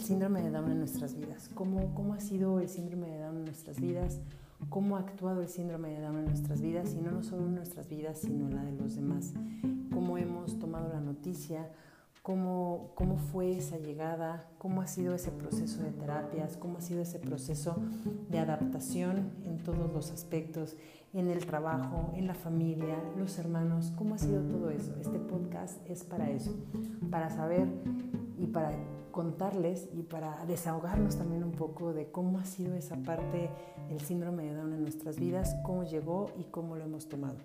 síndrome de Down en nuestras vidas, cómo, cómo ha sido el síndrome de Down en nuestras vidas, cómo ha actuado el síndrome de Down en nuestras vidas, y no, no solo en nuestras vidas, sino en la de los demás, cómo hemos tomado la noticia, cómo, cómo fue esa llegada, cómo ha sido ese proceso de terapias, cómo ha sido ese proceso de adaptación en todos los aspectos, en el trabajo, en la familia, los hermanos, cómo ha sido todo eso. Este podcast es para eso, para saber y para contarles y para desahogarnos también un poco de cómo ha sido esa parte del síndrome de Down en nuestras vidas, cómo llegó y cómo lo hemos tomado.